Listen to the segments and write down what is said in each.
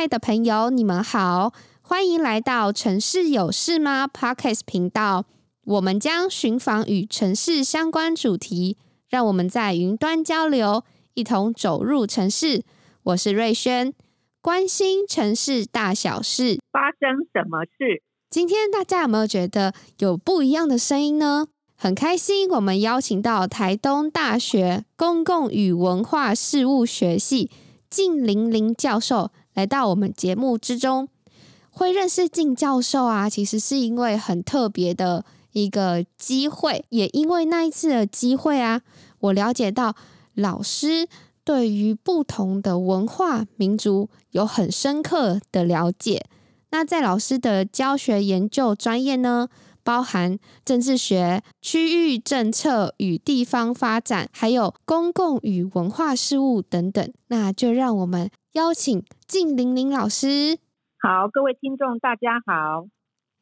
爱的朋友，你们好，欢迎来到城市有事吗 Podcast 频道。我们将寻访与城市相关主题，让我们在云端交流，一同走入城市。我是瑞轩，关心城市大小事，发生什么事？今天大家有没有觉得有不一样的声音呢？很开心，我们邀请到台东大学公共与文化事务学系靳玲玲教授来到我们节目之中。会认识靳教授啊，其实是因为很特别的。一个机会，也因为那一次的机会啊，我了解到老师对于不同的文化民族有很深刻的了解。那在老师的教学研究专业呢，包含政治学、区域政策与地方发展，还有公共与文化事务等等。那就让我们邀请靳玲玲老师。好，各位听众，大家好。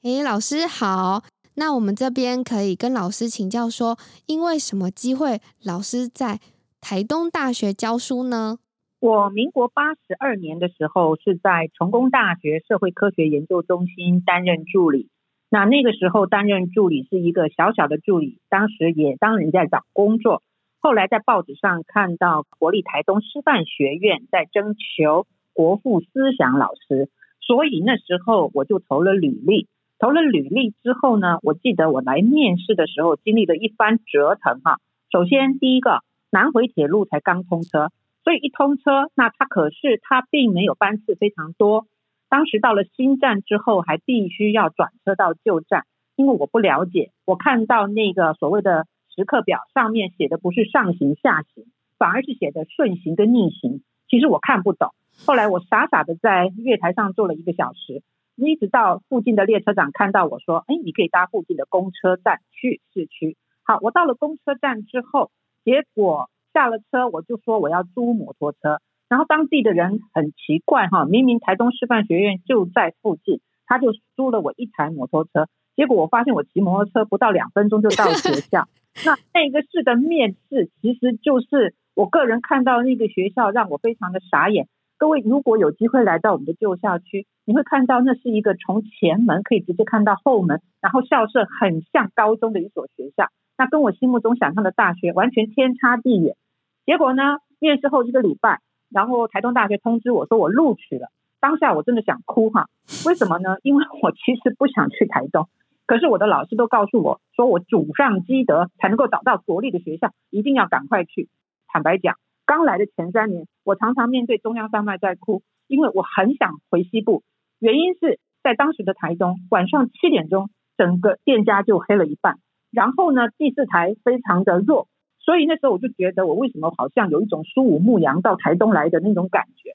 诶，老师好。那我们这边可以跟老师请教说，因为什么机会老师在台东大学教书呢？我民国八十二年的时候是在成功大学社会科学研究中心担任助理。那那个时候担任助理是一个小小的助理，当时也当人在找工作。后来在报纸上看到国立台东师范学院在征求国父思想老师，所以那时候我就投了履历。投了履历之后呢，我记得我来面试的时候经历了一番折腾哈。首先第一个，南回铁路才刚通车，所以一通车，那它可是它并没有班次非常多。当时到了新站之后，还必须要转车到旧站，因为我不了解，我看到那个所谓的时刻表上面写的不是上行下行，反而是写的顺行跟逆行，其实我看不懂。后来我傻傻的在月台上坐了一个小时。一直到附近的列车长看到我说：“哎，你可以搭附近的公车站去市区。”好，我到了公车站之后，结果下了车，我就说我要租摩托车。然后当地的人很奇怪哈，明明台东师范学院就在附近，他就租了我一台摩托车。结果我发现我骑摩托车不到两分钟就到学校。那那个市的面试，其实就是我个人看到那个学校，让我非常的傻眼。各位，如果有机会来到我们的旧校区，你会看到那是一个从前门可以直接看到后门，然后校舍很像高中的一所学校，那跟我心目中想象的大学完全天差地远。结果呢，面试后一个礼拜，然后台东大学通知我说我录取了，当下我真的想哭哈。为什么呢？因为我其实不想去台东，可是我的老师都告诉我说我祖上积德才能够找到国立的学校，一定要赶快去。坦白讲。刚来的前三年，我常常面对中央山脉在哭，因为我很想回西部。原因是在当时的台中，晚上七点钟，整个店家就黑了一半。然后呢，第四台非常的弱，所以那时候我就觉得，我为什么好像有一种苏武牧羊到台东来的那种感觉。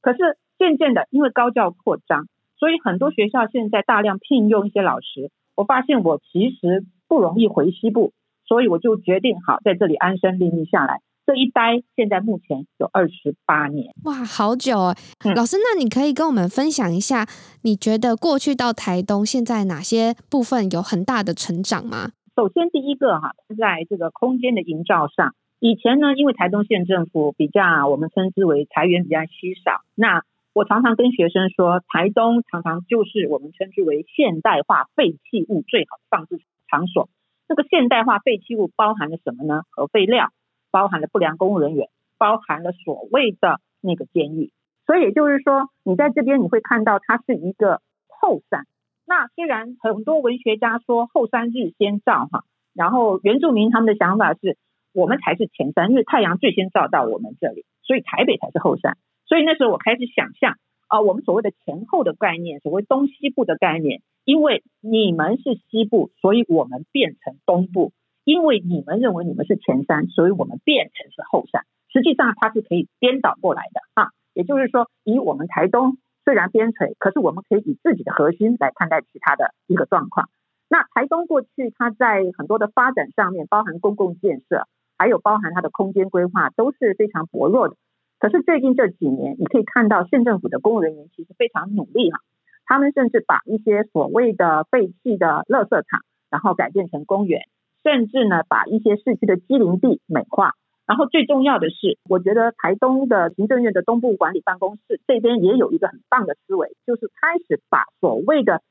可是渐渐的，因为高教扩张，所以很多学校现在大量聘用一些老师。我发现我其实不容易回西部，所以我就决定好在这里安身立命下来。这一待现在目前有二十八年，哇，好久哦！嗯、老师，那你可以跟我们分享一下，你觉得过去到台东，现在哪些部分有很大的成长吗？首先，第一个哈，在这个空间的营造上，以前呢，因为台东县政府比较，我们称之为财源比较稀少，那我常常跟学生说，台东常常就是我们称之为现代化废弃物最好的放置场所。这个现代化废弃物包含了什么呢？核废料。包含了不良公务人员，包含了所谓的那个监狱，所以也就是说，你在这边你会看到它是一个后山。那虽然很多文学家说后山日先照哈，然后原住民他们的想法是我们才是前山，因为太阳最先照到我们这里，所以台北才是后山。所以那时候我开始想象啊，我们所谓的前后的概念，所谓东西部的概念，因为你们是西部，所以我们变成东部。因为你们认为你们是前山，所以我们变成是后山。实际上它是可以颠倒过来的啊，也就是说，以我们台东虽然边陲，可是我们可以以自己的核心来看待其他的一个状况。那台东过去它在很多的发展上面，包含公共建设，还有包含它的空间规划，都是非常薄弱的。可是最近这几年，你可以看到县政府的公务人员其实非常努力哈，他们甚至把一些所谓的废弃的垃圾场，然后改建成公园。甚至呢，把一些市区的畸零地美化，然后最重要的是，我觉得台东的行政院的东部管理办公室这边也有一个很棒的思维，就是开始把所谓的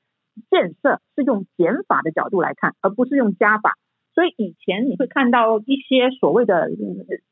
建设是用减法的角度来看，而不是用加法。所以以前你会看到一些所谓的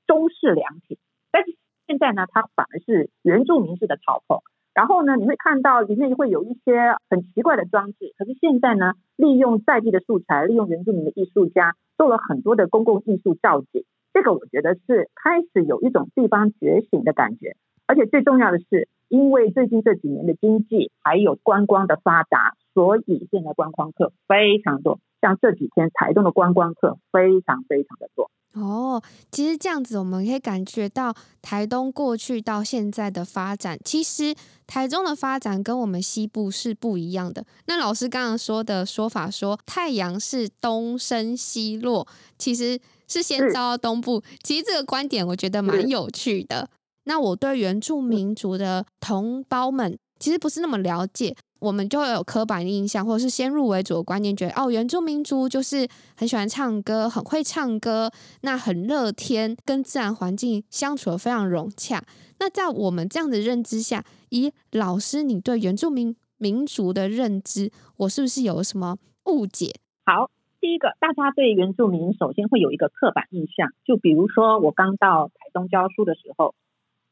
中式凉亭，但是现在呢，它反而是原住民式的草棚。然后呢，你会看到里面会有一些很奇怪的装置。可是现在呢，利用在地的素材，利用原住民的艺术家做了很多的公共艺术造景。这个我觉得是开始有一种地方觉醒的感觉，而且最重要的是，因为最近这几年的经济还有观光的发达，所以现在观光客非常多。像这几天台东的观光客非常非常的多。哦，其实这样子我们可以感觉到台东过去到现在的发展，其实台中的发展跟我们西部是不一样的。那老师刚刚说的说法说太阳是东升西落，其实。是先照到东部，其实这个观点我觉得蛮有趣的。那我对原住民族的同胞们其实不是那么了解，我们就会有刻板印象，或者是先入为主的观念，觉得哦，原住民族就是很喜欢唱歌，很会唱歌，那很乐天，跟自然环境相处得非常融洽。那在我们这样的认知下，以老师你对原住民民族的认知，我是不是有什么误解？好。第一个，大家对原住民首先会有一个刻板印象，就比如说我刚到台东教书的时候，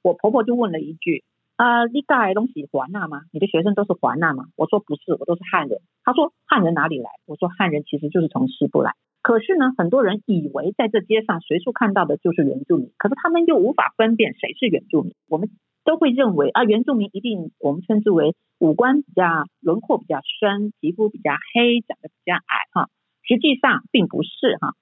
我婆婆就问了一句：“啊，你带东西华纳吗？你的学生都是华纳吗？”我说：“不是，我都是汉人。”他说：“汉人哪里来？”我说：“汉人其实就是从西部来。”可是呢，很多人以为在这街上随处看到的就是原住民，可是他们又无法分辨谁是原住民。我们都会认为啊，原住民一定我们称之为五官比较轮廓比较深，皮肤比较黑，长得比较矮，哈。实际上并不是哈，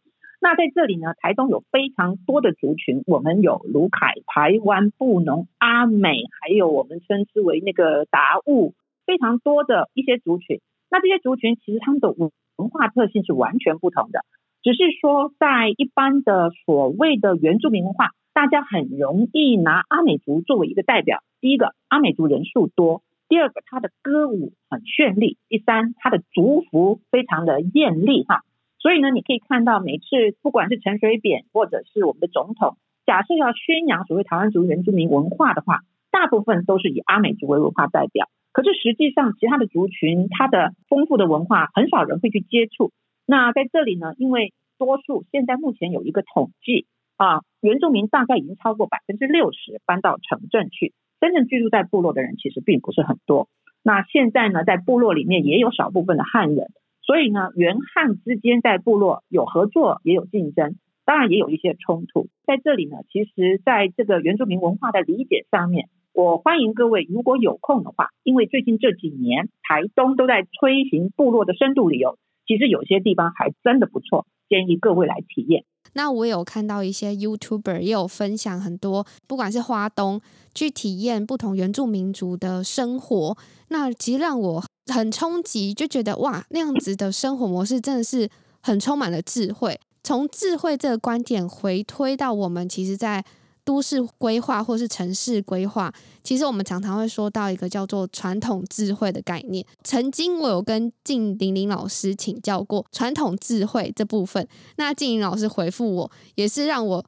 那在这里呢，台东有非常多的族群，我们有卢凯、台湾、布农、阿美，还有我们称之为那个达悟，非常多的一些族群。那这些族群其实他们的文化特性是完全不同的，只是说在一般的所谓的原住民文化，大家很容易拿阿美族作为一个代表。第一个，阿美族人数多。第二个，他的歌舞很绚丽；第三，他的族服非常的艳丽哈。所以呢，你可以看到每次不管是陈水扁或者是我们的总统，假设要宣扬所谓台湾族原住民文化的话，大部分都是以阿美族为文化代表。可是实际上，其他的族群它的丰富的文化很少人会去接触。那在这里呢，因为多数现在目前有一个统计啊，原住民大概已经超过百分之六十搬到城镇去。真正居住在部落的人其实并不是很多。那现在呢，在部落里面也有少部分的汉人，所以呢，原汉之间在部落有合作，也有竞争，当然也有一些冲突。在这里呢，其实在这个原住民文化的理解上面，我欢迎各位如果有空的话，因为最近这几年台东都在推行部落的深度旅游，其实有些地方还真的不错，建议各位来体验。那我有看到一些 YouTuber 也有分享很多，不管是花东去体验不同原住民族的生活，那其实让我很冲击，就觉得哇，那样子的生活模式真的是很充满了智慧。从智慧这个观点回推到我们，其实，在都市规划或是城市规划，其实我们常常会说到一个叫做传统智慧的概念。曾经我有跟静玲玲老师请教过传统智慧这部分，那静玲老师回复我也是让我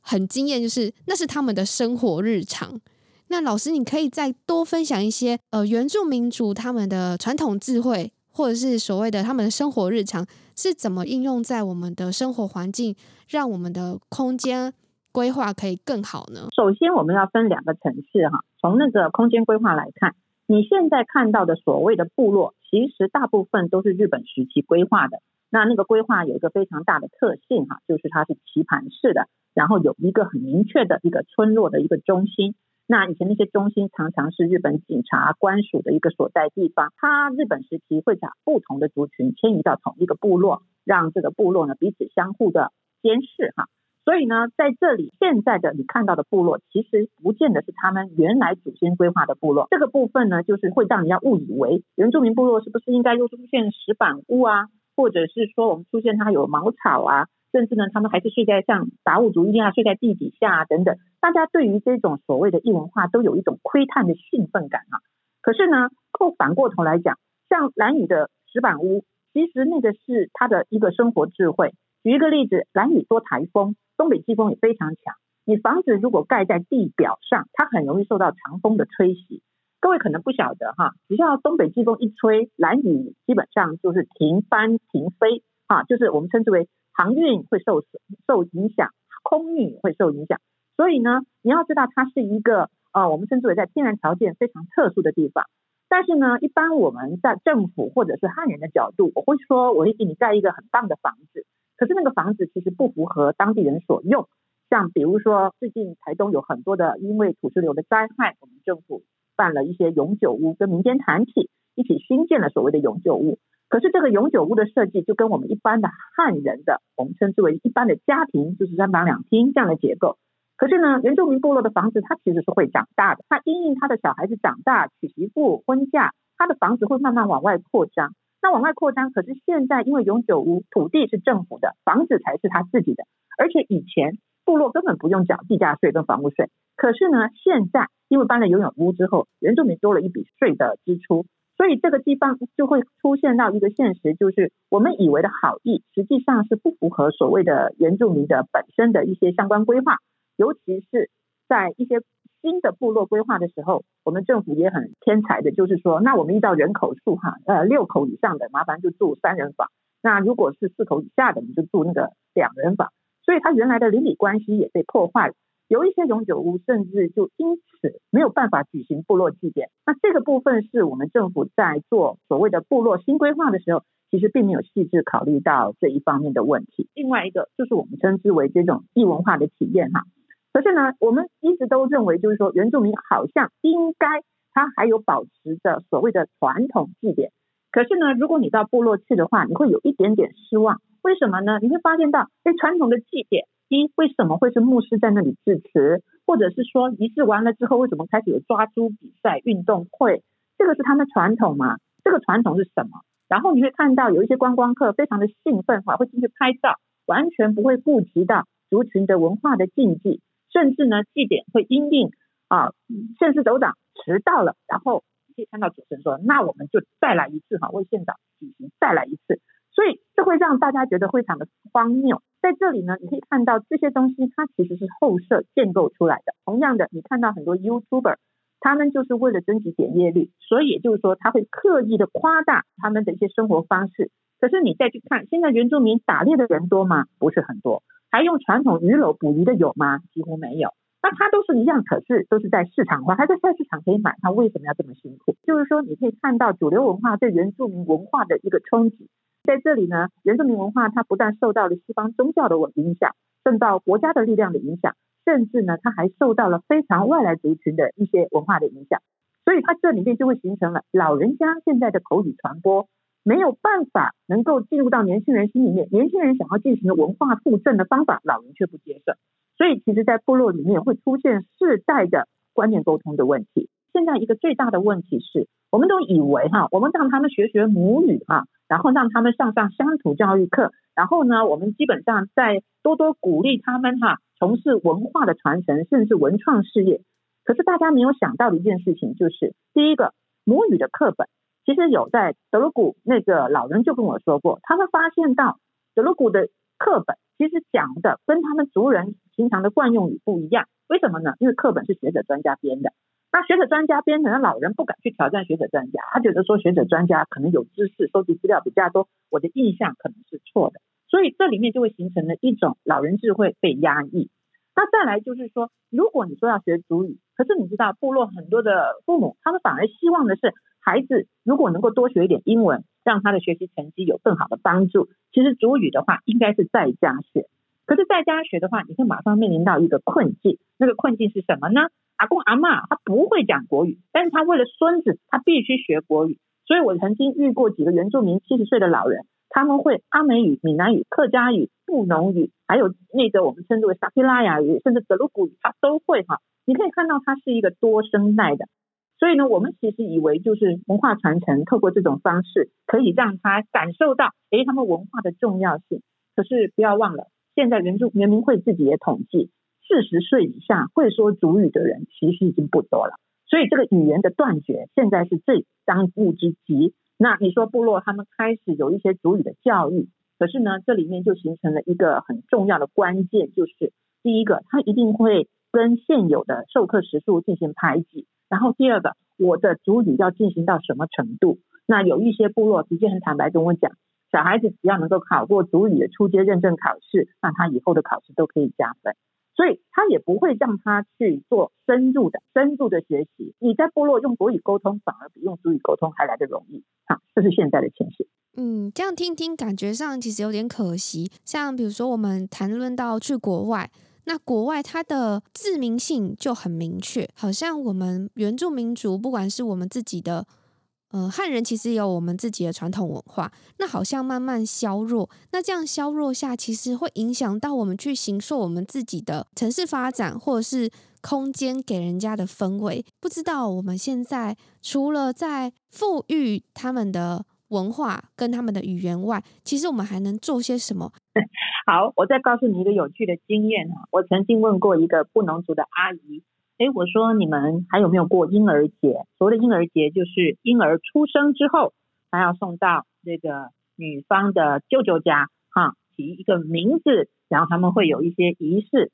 很惊艳，就是那是他们的生活日常。那老师，你可以再多分享一些呃原住民族他们的传统智慧，或者是所谓的他们的生活日常是怎么应用在我们的生活环境，让我们的空间。规划可以更好呢？首先，我们要分两个层次哈。从那个空间规划来看，你现在看到的所谓的部落，其实大部分都是日本时期规划的。那那个规划有一个非常大的特性哈，就是它是棋盘式的，然后有一个很明确的一个村落的一个中心。那以前那些中心常常是日本警察官署的一个所在地方。它日本时期会把不同的族群迁移到同一个部落，让这个部落呢彼此相互的监视哈。所以呢，在这里现在的你看到的部落，其实不见得是他们原来祖先规划的部落。这个部分呢，就是会让人家误以为原住民部落是不是应该又出现石板屋啊，或者是说我们出现它有茅草啊，甚至呢，他们还是睡在像达悟族一定要睡在地底下啊等等。大家对于这种所谓的异文化都有一种窥探的兴奋感啊。可是呢，后反过头来讲，像兰屿的石板屋，其实那个是他的一个生活智慧。举一个例子，兰屿多台风，东北季风也非常强。你房子如果盖在地表上，它很容易受到强风的吹袭。各位可能不晓得哈，只要东北季风一吹，兰屿基本上就是停班停飞啊，就是我们称之为航运会受受影响，空运会受影响。所以呢，你要知道它是一个呃，我们称之为在天然条件非常特殊的地方。但是呢，一般我们在政府或者是汉人的角度，我会说我会给你盖一个很棒的房子，可是那个房子其实不符合当地人所用。像比如说，最近台东有很多的因为土石流的灾害，我们政府。办了一些永久屋，跟民间团体一起新建了所谓的永久屋。可是这个永久屋的设计就跟我们一般的汉人的，我们称之为一般的家庭，就是三房两厅这样的结构。可是呢，原住民部落的房子它其实是会长大的，它因应他的小孩子长大、娶媳妇、婚嫁，他的房子会慢慢往外扩张。那往外扩张，可是现在因为永久屋土地是政府的，房子才是他自己的，而且以前部落根本不用缴地价税跟房屋税。可是呢，现在因为搬了永久屋之后，原住民多了一笔税的支出，所以这个地方就会出现到一个现实，就是我们以为的好意，实际上是不符合所谓的原住民的本身的一些相关规划，尤其是在一些新的部落规划的时候，我们政府也很天才的，就是说，那我们依照人口数哈，呃，六口以上的麻烦就住三人房，那如果是四口以下的，你就住那个两人房，所以它原来的邻里关系也被破坏了。有一些永久屋，甚至就因此没有办法举行部落祭典。那这个部分是我们政府在做所谓的部落新规划的时候，其实并没有细致考虑到这一方面的问题。另外一个就是我们称之为这种异文化的体验哈。可是呢，我们一直都认为，就是说原住民好像应该他还有保持着所谓的传统祭典。可是呢，如果你到部落去的话，你会有一点点失望。为什么呢？你会发现到，哎，传统的祭典。一为什么会是牧师在那里致辞，或者是说仪式完了之后，为什么开始有抓猪比赛、运动会？这个是他们传统吗？这个传统是什么？然后你会看到有一些观光客非常的兴奋，哈，会进去拍照，完全不会顾及到族群的文化的禁忌，甚至呢，祭典会因应啊，县市首长迟到了，然后可以看到主持人说，那我们就再来一次哈，为县长举行再来一次。会让大家觉得非常的荒谬。在这里呢，你可以看到这些东西，它其实是后设建构出来的。同样的，你看到很多 YouTuber，他们就是为了增值点阅率，所以就是说，他会刻意的夸大他们的一些生活方式。可是你再去看，现在原住民打猎的人多吗？不是很多。还用传统鱼篓捕鱼的有吗？几乎没有。那它都是一样，可是都是在市场化，还在菜市场可以买，他为什么要这么辛苦？就是说，你可以看到主流文化对原住民文化的一个冲击。在这里呢，原住民文化它不但受到了西方宗教的影响，受到国家的力量的影响，甚至呢，它还受到了非常外来族群的一些文化的影响。所以它这里面就会形成了老人家现在的口语传播没有办法能够进入到年轻人心里面，年轻人想要进行的文化复振的方法，老人却不接受。所以其实，在部落里面会出现世代的观念沟通的问题。现在一个最大的问题是，我们都以为哈，我们让他们学学母语哈。然后让他们上上乡土教育课，然后呢，我们基本上再多多鼓励他们哈，从事文化的传承，甚至文创事业。可是大家没有想到的一件事情就是，第一个母语的课本，其实有在德鲁古那个老人就跟我说过，他们发现到德鲁古的课本其实讲的跟他们族人平常的惯用语不一样，为什么呢？因为课本是学者专家编的。那学者专家编成的老人不敢去挑战学者专家，他觉得说学者专家可能有知识，收集资料比较多，我的印象可能是错的，所以这里面就会形成了一种老人智慧被压抑。那再来就是说，如果你说要学主语，可是你知道部落很多的父母，他们反而希望的是孩子如果能够多学一点英文，让他的学习成绩有更好的帮助。其实主语的话，应该是在家学，可是在家学的话，你会马上面临到一个困境，那个困境是什么呢？阿公阿嬷他不会讲国语，但是他为了孙子，他必须学国语。所以我曾经遇过几个原住民七十岁的老人，他们会阿美语、闽南语、客家语、布农语，还有那个我们称之为撒皮拉雅语，甚至德鲁古语，他都会哈。你可以看到他是一个多声带的。所以呢，我们其实以为就是文化传承，透过这种方式可以让他感受到，诶，他们文化的重要性。可是不要忘了，现在原住原民会自己也统计。四十岁以下会说主语的人其实已经不多了，所以这个语言的断绝现在是最当务之急。那你说部落他们开始有一些主语的教育，可是呢，这里面就形成了一个很重要的关键，就是第一个，他一定会跟现有的授课时数进行排挤，然后第二个，我的主语要进行到什么程度？那有一些部落直接很坦白跟我讲，小孩子只要能够考过主语的初阶认证考试，那他以后的考试都可以加分。所以他也不会让他去做深入的、深度的学习。你在部落用国语沟通，反而比用族语沟通还来得容易。好，这是现在的情形。嗯，这样听听，感觉上其实有点可惜。像比如说，我们谈论到去国外，那国外它的自明性就很明确，好像我们原住民族，不管是我们自己的。呃，汉人其实有我们自己的传统文化，那好像慢慢削弱。那这样削弱下，其实会影响到我们去形塑我们自己的城市发展，或者是空间给人家的氛围。不知道我们现在除了在富裕他们的文化跟他们的语言外，其实我们还能做些什么？好，我再告诉你一个有趣的经验哈，我曾经问过一个布农族的阿姨。哎，我说你们还有没有过婴儿节？所谓的婴儿节，就是婴儿出生之后，他要送到这个女方的舅舅家，哈，起一个名字，然后他们会有一些仪式。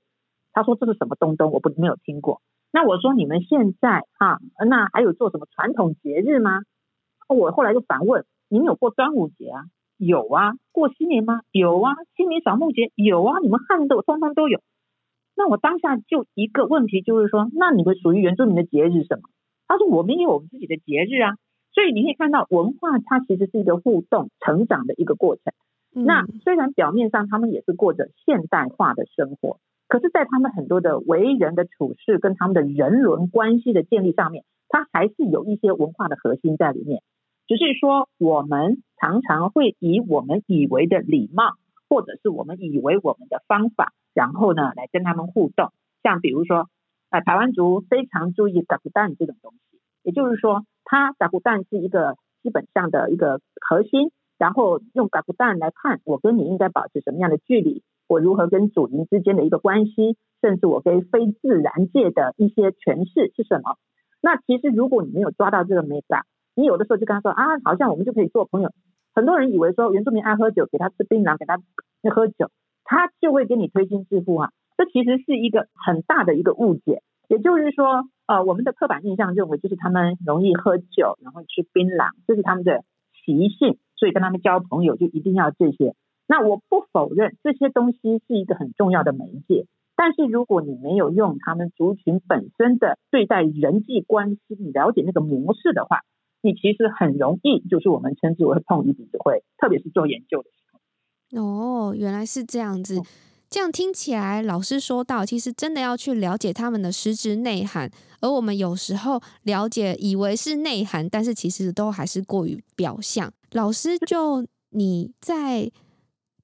他说这是什么东东？我不没有听过。那我说你们现在哈，那还有做什么传统节日吗？我后来就反问，你们有过端午节啊？有啊。过新年吗？有啊。清明扫墓节有啊。你们汉都通通都有。那我当下就一个问题，就是说，那你们属于原住民的节日是什么？他说我们也有我们自己的节日啊。所以你可以看到，文化它其实是一个互动成长的一个过程。那虽然表面上他们也是过着现代化的生活，可是，在他们很多的为人的处事跟他们的人伦关系的建立上面，它还是有一些文化的核心在里面。只是说，我们常常会以我们以为的礼貌，或者是我们以为我们的方法。然后呢，来跟他们互动，像比如说，呃，台湾族非常注意嘎古蛋这种东西，也就是说，它嘎古蛋是一个基本上的一个核心，然后用嘎古蛋来看我跟你应该保持什么样的距离，我如何跟祖灵之间的一个关系，甚至我跟非自然界的一些诠释是什么。那其实如果你没有抓到这个眉角，你有的时候就跟他说啊，好像我们就可以做朋友。很多人以为说原住民爱喝酒，给他吃槟榔，给他喝酒。他就会给你推心置腹啊，这其实是一个很大的一个误解。也就是说，呃，我们的刻板印象认为就是他们容易喝酒，然后吃槟榔，这是他们的习性，所以跟他们交朋友就一定要这些。那我不否认这些东西是一个很重要的媒介，但是如果你没有用他们族群本身的对待人际关系，你了解那个模式的话，你其实很容易就是我们称之为碰一鼻子灰，特别是做研究的。哦，原来是这样子。这样听起来，老师说到，其实真的要去了解他们的实质内涵。而我们有时候了解，以为是内涵，但是其实都还是过于表象。老师，就你在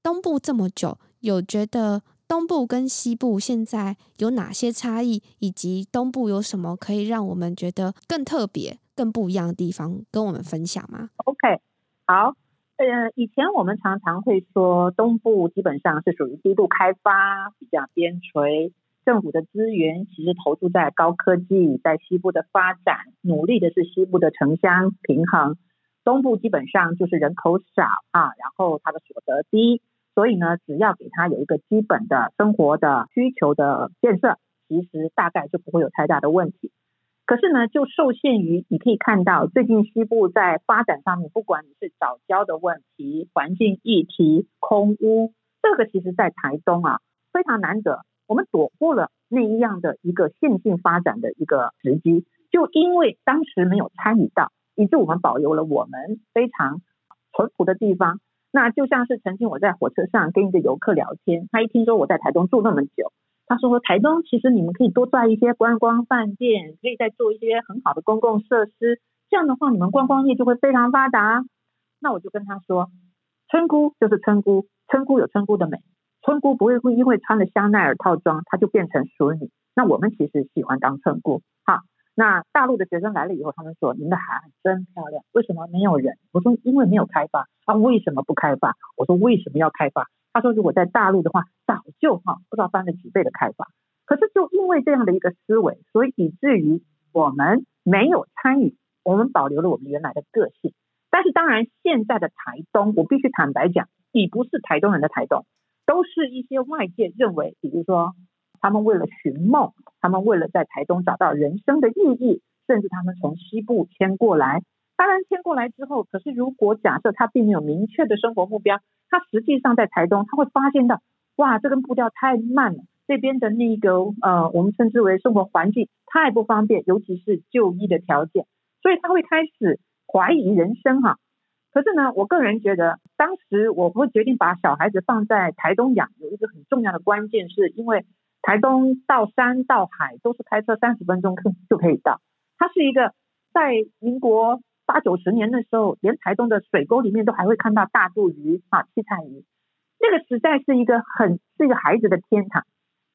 东部这么久，有觉得东部跟西部现在有哪些差异，以及东部有什么可以让我们觉得更特别、更不一样的地方，跟我们分享吗？OK，好。呃，以前我们常常会说，东部基本上是属于低度开发，比较边陲，政府的资源其实投注在高科技，在西部的发展，努力的是西部的城乡平衡。东部基本上就是人口少啊，然后它的所得低，所以呢，只要给它有一个基本的生活的需求的建设，其实大概就不会有太大的问题。可是呢，就受限于你可以看到，最近西部在发展上面，不管你是藻礁的问题、环境议题、空污，这个其实在台东啊非常难得，我们躲过了那一样的一个线性发展的一个时机，就因为当时没有参与到，以致我们保留了我们非常淳朴的地方。那就像是曾经我在火车上跟一个游客聊天，他一听说我在台东住那么久。他说：“台东其实你们可以多盖一些观光饭店，可以再做一些很好的公共设施，这样的话你们观光业就会非常发达。”那我就跟他说：“村姑就是村姑，村姑有村姑的美，村姑不会会因为穿了香奈儿套装，她就变成淑女。那我们其实喜欢当村姑。好，那大陆的学生来了以后，他们说：‘您的海岸真漂亮，为什么没有人？’我说：‘因为没有开发。’他为什么不开发？我说：‘为什么要开发？’他说：“如果在大陆的话，早就哈不知道翻了几倍的开发。可是就因为这样的一个思维，所以以至于我们没有参与，我们保留了我们原来的个性。但是当然，现在的台东，我必须坦白讲，已不是台东人的台东，都是一些外界认为，比如说他们为了寻梦，他们为了在台东找到人生的意义，甚至他们从西部迁过来。当然迁过来之后，可是如果假设他并没有明确的生活目标，他实际上在台东他会发现到，哇，这根步调太慢了，这边的那个呃，我们称之为生活环境太不方便，尤其是就医的条件，所以他会开始怀疑人生哈。可是呢，我个人觉得，当时我会决定把小孩子放在台东养，有一个很重要的关键，是因为台东到山到海都是开车三十分钟可就可以到。它是一个在民国八九十年的时候，连台东的水沟里面都还会看到大肚鱼啊、七彩鱼，那个实在是一个很是一个孩子的天堂。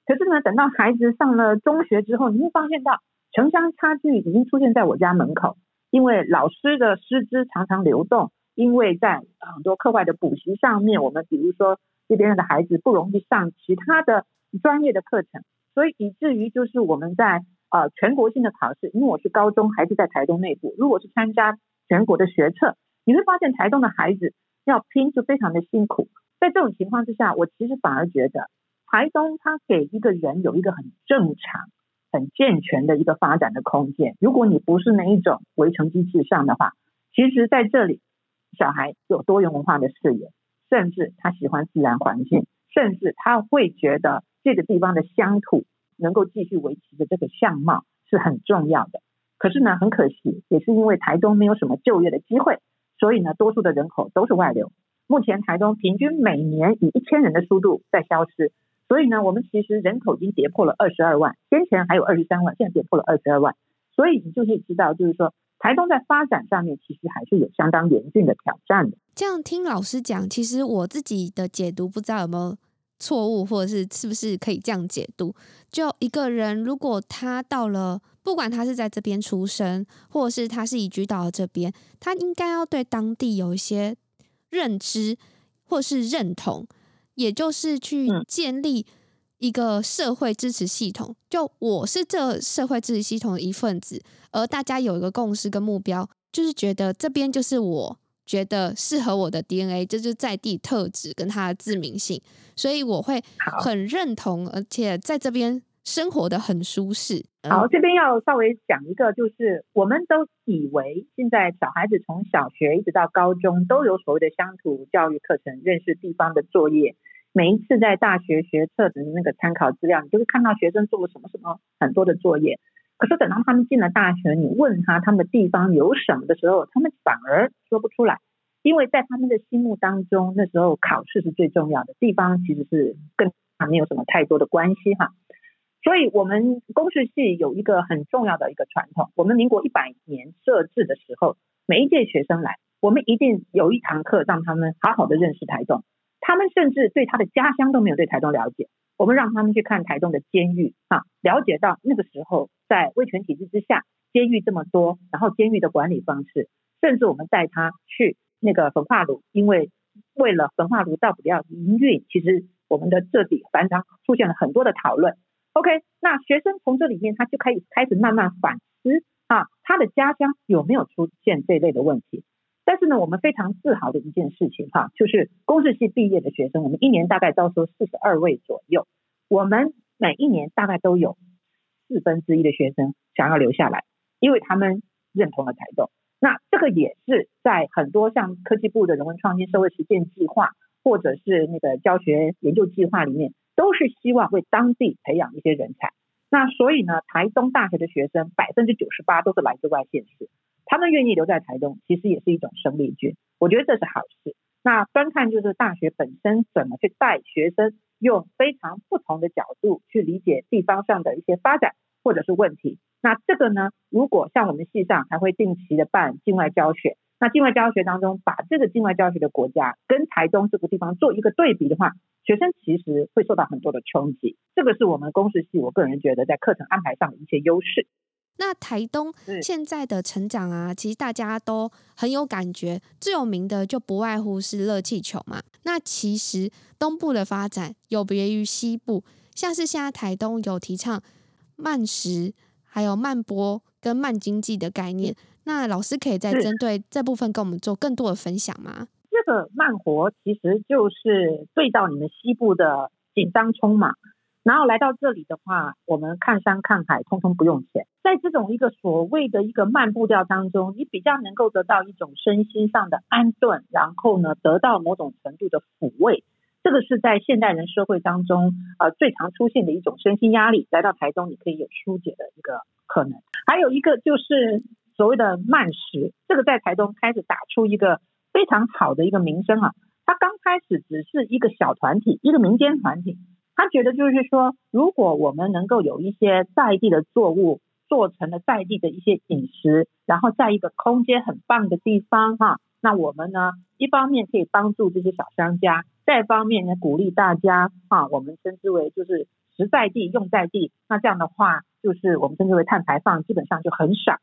可是呢，等到孩子上了中学之后，你会发现到城乡差距已经出现在我家门口，因为老师的师资常常流动。因为在很多课外的补习上面，我们比如说这边的孩子不容易上其他的专业的课程，所以以至于就是我们在呃全国性的考试，因为我是高中还是在台东内部，如果是参加全国的学测，你会发现台东的孩子要拼就非常的辛苦。在这种情况之下，我其实反而觉得台东它给一个人有一个很正常、很健全的一个发展的空间。如果你不是那一种围城机制上的话，其实在这里。小孩有多元文化的视野，甚至他喜欢自然环境，甚至他会觉得这个地方的乡土能够继续维持的这个相貌是很重要的。可是呢，很可惜，也是因为台东没有什么就业的机会，所以呢，多数的人口都是外流。目前台东平均每年以一千人的速度在消失，所以呢，我们其实人口已经跌破了二十二万，先前还有二十三万，现在跌破了二十二万。所以你就可以知道，就是说。台东在发展上面其实还是有相当严峻的挑战的。这样听老师讲，其实我自己的解读不知道有没有错误，或者是是不是可以这样解读？就一个人，如果他到了，不管他是在这边出生，或者是他是移居到了这边，他应该要对当地有一些认知或是认同，也就是去建立。一个社会支持系统，就我是这社会支持系统的一份子，而大家有一个共识跟目标，就是觉得这边就是我觉得适合我的 DNA，这就是在地特质跟它的自明性，所以我会很认同，而且在这边生活得很舒适。好，这边要稍微讲一个，就是我们都以为现在小孩子从小学一直到高中都有所谓的乡土教育课程，认识地方的作业。每一次在大学学测的那个参考资料，你就会看到学生做了什么什么很多的作业。可是等到他们进了大学，你问他他们的地方有什么的时候，他们反而说不出来，因为在他们的心目当中，那时候考试是最重要的，地方其实是跟他没有什么太多的关系哈。所以，我们公视系有一个很重要的一个传统，我们民国一百年设置的时候，每一届学生来，我们一定有一堂课让他们好好的认识台东。他们甚至对他的家乡都没有对台东了解，我们让他们去看台东的监狱啊，了解到那个时候在威权体制之下，监狱这么多，然后监狱的管理方式，甚至我们带他去那个焚化炉，因为为了焚化炉到底要营运，其实我们的这里反常出现了很多的讨论。OK，那学生从这里面他就可以开始慢慢反思啊，他的家乡有没有出现这类的问题。但是呢，我们非常自豪的一件事情哈，就是公视系毕业的学生，我们一年大概招收四十二位左右。我们每一年大概都有四分之一的学生想要留下来，因为他们认同了台东。那这个也是在很多像科技部的人文创新社会实践计划，或者是那个教学研究计划里面，都是希望为当地培养一些人才。那所以呢，台东大学的学生百分之九十八都是来自外县市。他们愿意留在台东，其实也是一种生力军，我觉得这是好事。那端看就是大学本身怎么去带学生，用非常不同的角度去理解地方上的一些发展或者是问题。那这个呢，如果像我们系上还会定期的办境外教学，那境外教学当中把这个境外教学的国家跟台东这个地方做一个对比的话，学生其实会受到很多的冲击。这个是我们公视系，我个人觉得在课程安排上的一些优势。那台东现在的成长啊，其实大家都很有感觉。最有名的就不外乎是热气球嘛。那其实东部的发展有别于西部，像是现在台东有提倡慢食，还有慢播跟慢经济的概念。那老师可以再针对这部分跟我们做更多的分享吗？这个慢活其实就是对到你们西部的紧张冲嘛。然后来到这里的话，我们看山看海，通通不用钱。在这种一个所谓的一个慢步调当中，你比较能够得到一种身心上的安顿，然后呢，得到某种程度的抚慰。这个是在现代人社会当中，呃，最常出现的一种身心压力。来到台东，你可以有疏解的一个可能。还有一个就是所谓的慢食，这个在台东开始打出一个非常好的一个名声啊。它刚开始只是一个小团体，一个民间团体。他觉得就是说，如果我们能够有一些在地的作物做成了在地的一些饮食，然后在一个空间很棒的地方哈，那我们呢，一方面可以帮助这些小商家，再一方面呢，鼓励大家哈，我们称之为就是食在地用在地，那这样的话就是我们称之为碳排放基本上就很少。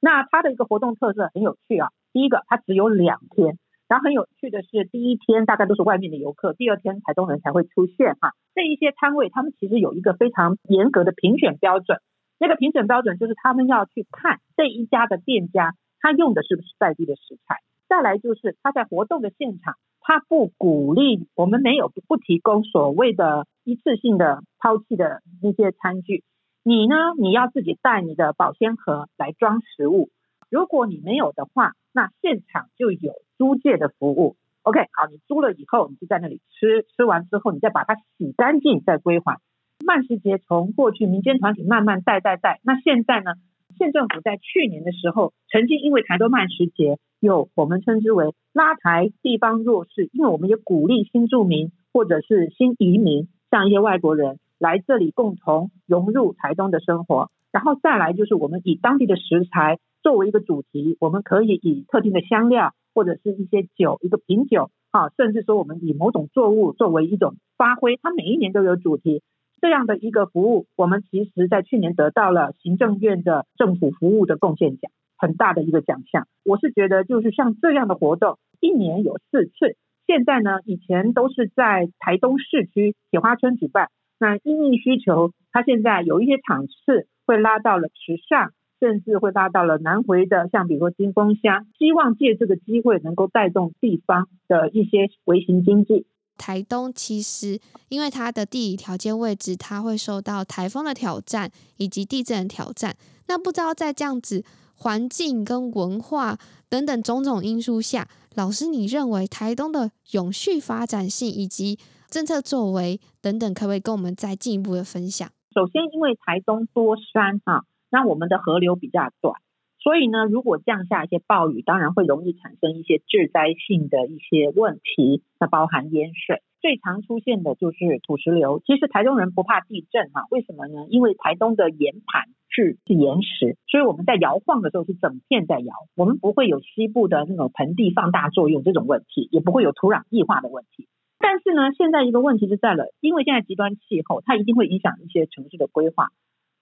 那它的一个活动特色很有趣啊，第一个它只有两天。然后很有趣的是，第一天大概都是外面的游客，第二天台东人才会出现哈。这一些摊位他们其实有一个非常严格的评选标准，那个评选标准就是他们要去看这一家的店家他用的是不是在地的食材。再来就是他在活动的现场，他不鼓励我们没有不提供所谓的一次性的抛弃的那些餐具，你呢，你要自己带你的保鲜盒来装食物。如果你没有的话，那现场就有租借的服务。OK，好，你租了以后，你就在那里吃，吃完之后，你再把它洗干净，再归还。慢食节从过去民间团体慢慢带带带，那现在呢？县政府在去年的时候，曾经因为台东慢食节有我们称之为拉台地方弱势，因为我们也鼓励新住民或者是新移民，像一些外国人来这里共同融入台东的生活。然后再来就是我们以当地的食材。作为一个主题，我们可以以特定的香料或者是一些酒，一个品酒，啊，甚至说我们以某种作物作为一种发挥，它每一年都有主题，这样的一个服务，我们其实在去年得到了行政院的政府服务的贡献奖，很大的一个奖项。我是觉得就是像这样的活动，一年有四次，现在呢，以前都是在台东市区铁花村举办，那因应需求，它现在有一些场次会拉到了池上。甚至会拉到了南回的，像比如说金峰乡，希望借这个机会能够带动地方的一些微型经济。台东其实因为它的地理条件位置，它会受到台风的挑战以及地震的挑战。那不知道在这样子环境跟文化等等种种因素下，老师你认为台东的永续发展性以及政策作为等等，可不可以跟我们再进一步的分享？首先，因为台东多山哈。那我们的河流比较短，所以呢，如果降下一些暴雨，当然会容易产生一些致灾性的一些问题。那包含淹水，最常出现的就是土石流。其实台东人不怕地震哈，为什么呢？因为台东的岩盘是是岩石，所以我们在摇晃的时候是整片在摇，我们不会有西部的那种盆地放大作用这种问题，也不会有土壤异化的问题。但是呢，现在一个问题就在了，因为现在极端气候，它一定会影响一些城市的规划。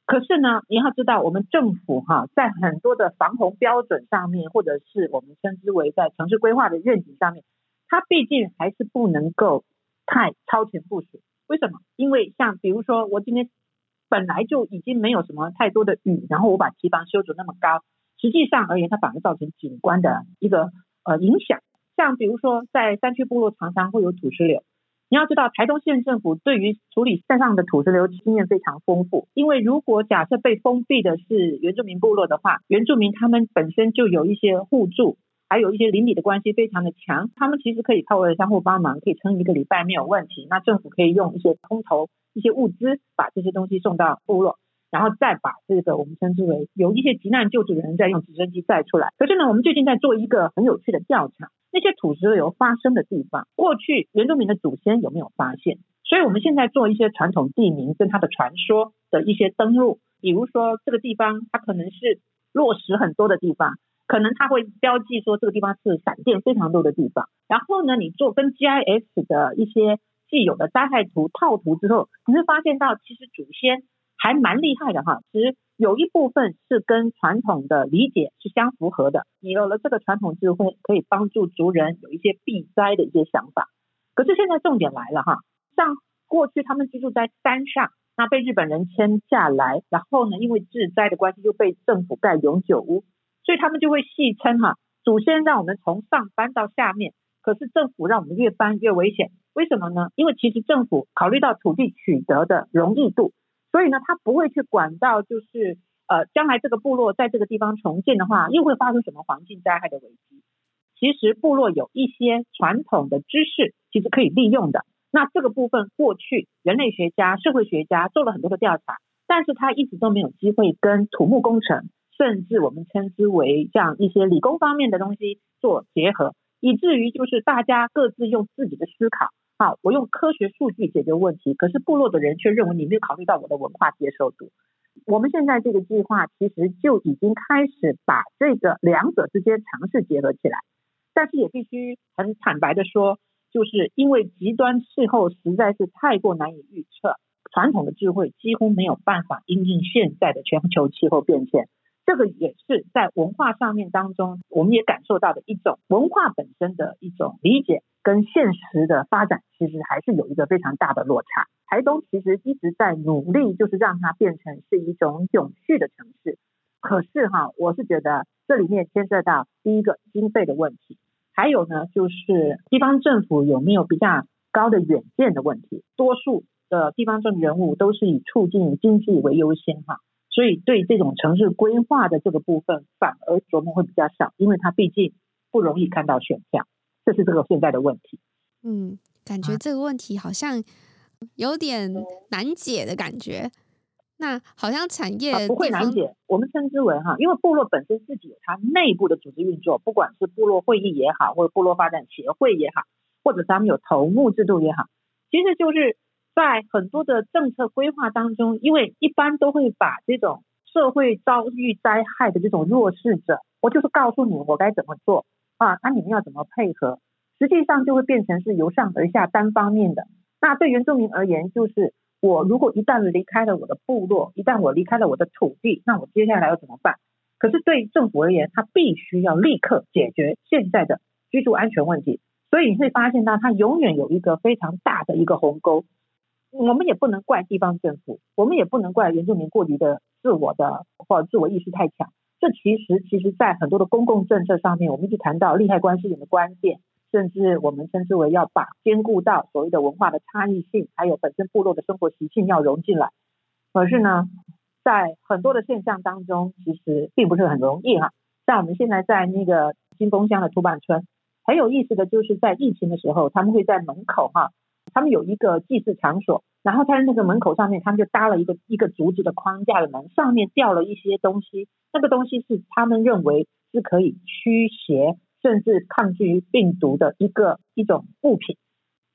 可是呢，你要知道，我们政府哈，在很多的防洪标准上面，或者是我们称之为在城市规划的愿景上面，它毕竟还是不能够太超前部署。为什么？因为像比如说，我今天本来就已经没有什么太多的雨，然后我把堤防修筑那么高，实际上而言，它反而造成景观的一个呃影响。像比如说，在山区部落常常会有土石流。你要知道，台东县政府对于处理山上的土石流经验非常丰富。因为如果假设被封闭的是原住民部落的话，原住民他们本身就有一些互助，还有一些邻里的关系非常的强，他们其实可以透过相互帮忙，可以撑一个礼拜没有问题。那政府可以用一些空投、一些物资，把这些东西送到部落，然后再把这个我们称之为有一些急难救助的人再用直升机载出来。可是呢，我们最近在做一个很有趣的调查。那些土石流发生的地方，过去原住民的祖先有没有发现？所以我们现在做一些传统地名跟它的传说的一些登录，比如说这个地方它可能是落石很多的地方，可能它会标记说这个地方是闪电非常多的地方。然后呢，你做跟 GIS 的一些既有的灾害图套图之后，你会发现到其实祖先还蛮厉害的哈，其实。有一部分是跟传统的理解是相符合的，你有了这个传统智慧，可以帮助族人有一些避灾的一些想法。可是现在重点来了哈，像过去他们居住在山上，那被日本人迁下来，然后呢，因为治灾的关系，就被政府盖永久屋，所以他们就会戏称哈，祖先让我们从上搬到下面，可是政府让我们越搬越危险，为什么呢？因为其实政府考虑到土地取得的容易度，所以呢，他不会去管到就是呃，将来这个部落在这个地方重建的话，又会发生什么环境灾害的危机。其实部落有一些传统的知识，其实可以利用的。那这个部分，过去人类学家、社会学家做了很多的调查，但是他一直都没有机会跟土木工程，甚至我们称之为像一些理工方面的东西做结合，以至于就是大家各自用自己的思考，好，我用科学数据解决问题，可是部落的人却认为你没有考虑到我的文化接受度。我们现在这个计划其实就已经开始把这个两者之间尝试结合起来，但是也必须很坦白的说。就是因为极端气候实在是太过难以预测，传统的智慧几乎没有办法因应现在的全球气候变迁。这个也是在文化上面当中，我们也感受到的一种文化本身的一种理解跟现实的发展，其实还是有一个非常大的落差。台东其实一直在努力，就是让它变成是一种永续的城市。可是哈，我是觉得这里面牵涉到第一个经费的问题。还有呢，就是地方政府有没有比较高的远见的问题？多数的地方政治人物都是以促进经济为优先哈，所以对这种城市规划的这个部分反而琢磨会比较少，因为它毕竟不容易看到选票，这是这个现在的问题。嗯，感觉这个问题好像有点难解的感觉。那好像产业、啊、不会难解，我们称之为哈，因为部落本身自己有它内部的组织运作，不管是部落会议也好，或者部落发展协会也好，或者咱们有头目制度也好，其实就是在很多的政策规划当中，因为一般都会把这种社会遭遇灾害的这种弱势者，我就是告诉你我该怎么做啊，那你们要怎么配合，实际上就会变成是由上而下单方面的。那对原住民而言，就是。我如果一旦离开了我的部落，一旦我离开了我的土地，那我接下来要怎么办？可是对政府而言，他必须要立刻解决现在的居住安全问题。所以你会发现到，他永远有一个非常大的一个鸿沟。我们也不能怪地方政府，我们也不能怪原住民过于的自我的或者自我意识太强。这其实，其实在很多的公共政策上面，我们一直谈到利害关系人的关键。甚至我们称之为要把兼顾到所谓的文化的差异性，还有本身部落的生活习性要融进来。可是呢，在很多的现象当中，其实并不是很容易哈。像我们现在在那个金峰乡的土坂村，很有意思的就是在疫情的时候，他们会在门口哈，他们有一个祭祀场所，然后他在那个门口上面，他们就搭了一个一个竹子的框架的门，上面吊了一些东西，那个东西是他们认为是可以驱邪。甚至抗拒于病毒的一个一种物品，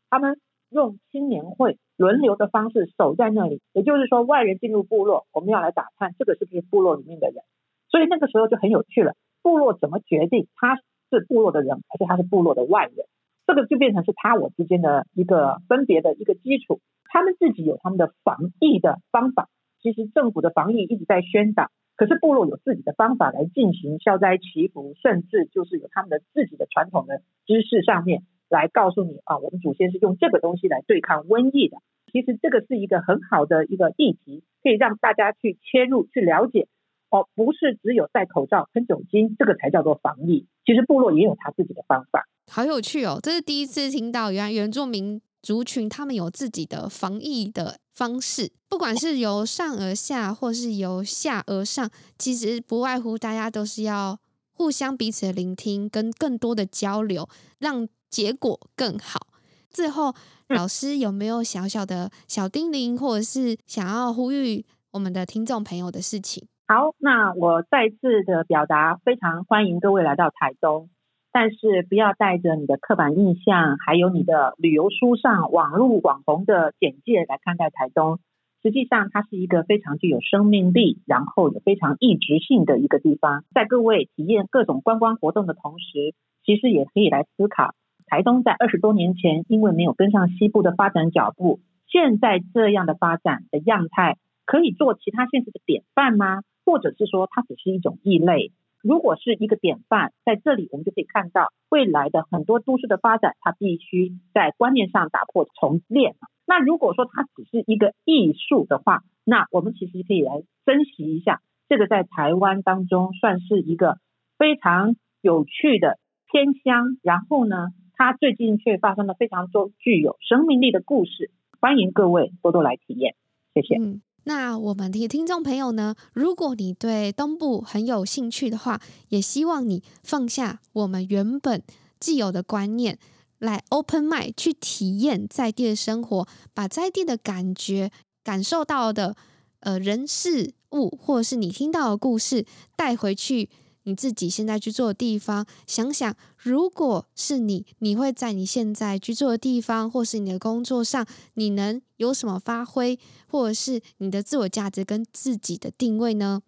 他们用青年会轮流的方式守在那里，也就是说，外人进入部落，我们要来打探这个是不是部落里面的人，所以那个时候就很有趣了。部落怎么决定他是部落的人，还是他是部落的外人？这个就变成是他我之间的一个分别的一个基础。他们自己有他们的防疫的方法，其实政府的防疫一直在宣导。可是部落有自己的方法来进行消灾祈福，甚至就是有他们的自己的传统的知识上面来告诉你啊，我们祖先是用这个东西来对抗瘟疫的。其实这个是一个很好的一个议题，可以让大家去切入去了解哦，不是只有戴口罩喷酒精这个才叫做防疫，其实部落也有他自己的方法。好有趣哦，这是第一次听到，原来原住民族群他们有自己的防疫的方式，不管是由上而下，或是由下而上，其实不外乎大家都是要互相彼此的聆听，跟更多的交流，让结果更好。最后，老师有没有小小的小叮咛，或者是想要呼吁我们的听众朋友的事情？好，那我再次的表达，非常欢迎各位来到台东。但是不要带着你的刻板印象，还有你的旅游书上网络网红的简介来看待台东。实际上，它是一个非常具有生命力，然后也非常异质性的一个地方。在各位体验各种观光活动的同时，其实也可以来思考，台东在二十多年前因为没有跟上西部的发展脚步，现在这样的发展的样态，可以做其他县市的典范吗？或者是说，它只是一种异类？如果是一个典范，在这里我们就可以看到未来的很多都市的发展，它必须在观念上打破重练。那如果说它只是一个艺术的话，那我们其实可以来珍惜一下这个在台湾当中算是一个非常有趣的偏乡，然后呢，它最近却发生了非常多具有生命力的故事。欢迎各位多多来体验，谢谢。嗯，那我们的听众朋友呢，如果你对东部很有兴趣的话，也希望你放下我们原本既有的观念，来 open mind 去体验在地的生活，把在地的感觉、感受到的呃人事物，或者是你听到的故事带回去。你自己现在居住的地方，想想，如果是你，你会在你现在居住的地方，或是你的工作上，你能有什么发挥，或者是你的自我价值跟自己的定位呢？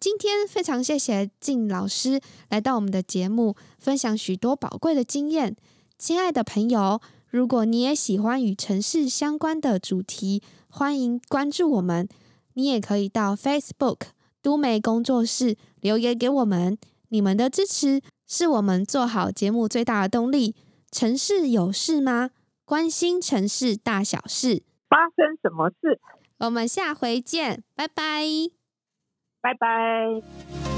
今天非常谢谢静老师来到我们的节目，分享许多宝贵的经验。亲爱的朋友，如果你也喜欢与城市相关的主题，欢迎关注我们。你也可以到 Facebook。都媒工作室留言给我们，你们的支持是我们做好节目最大的动力。城市有事吗？关心城市大小事，发生什么事？我们下回见，拜拜，拜拜。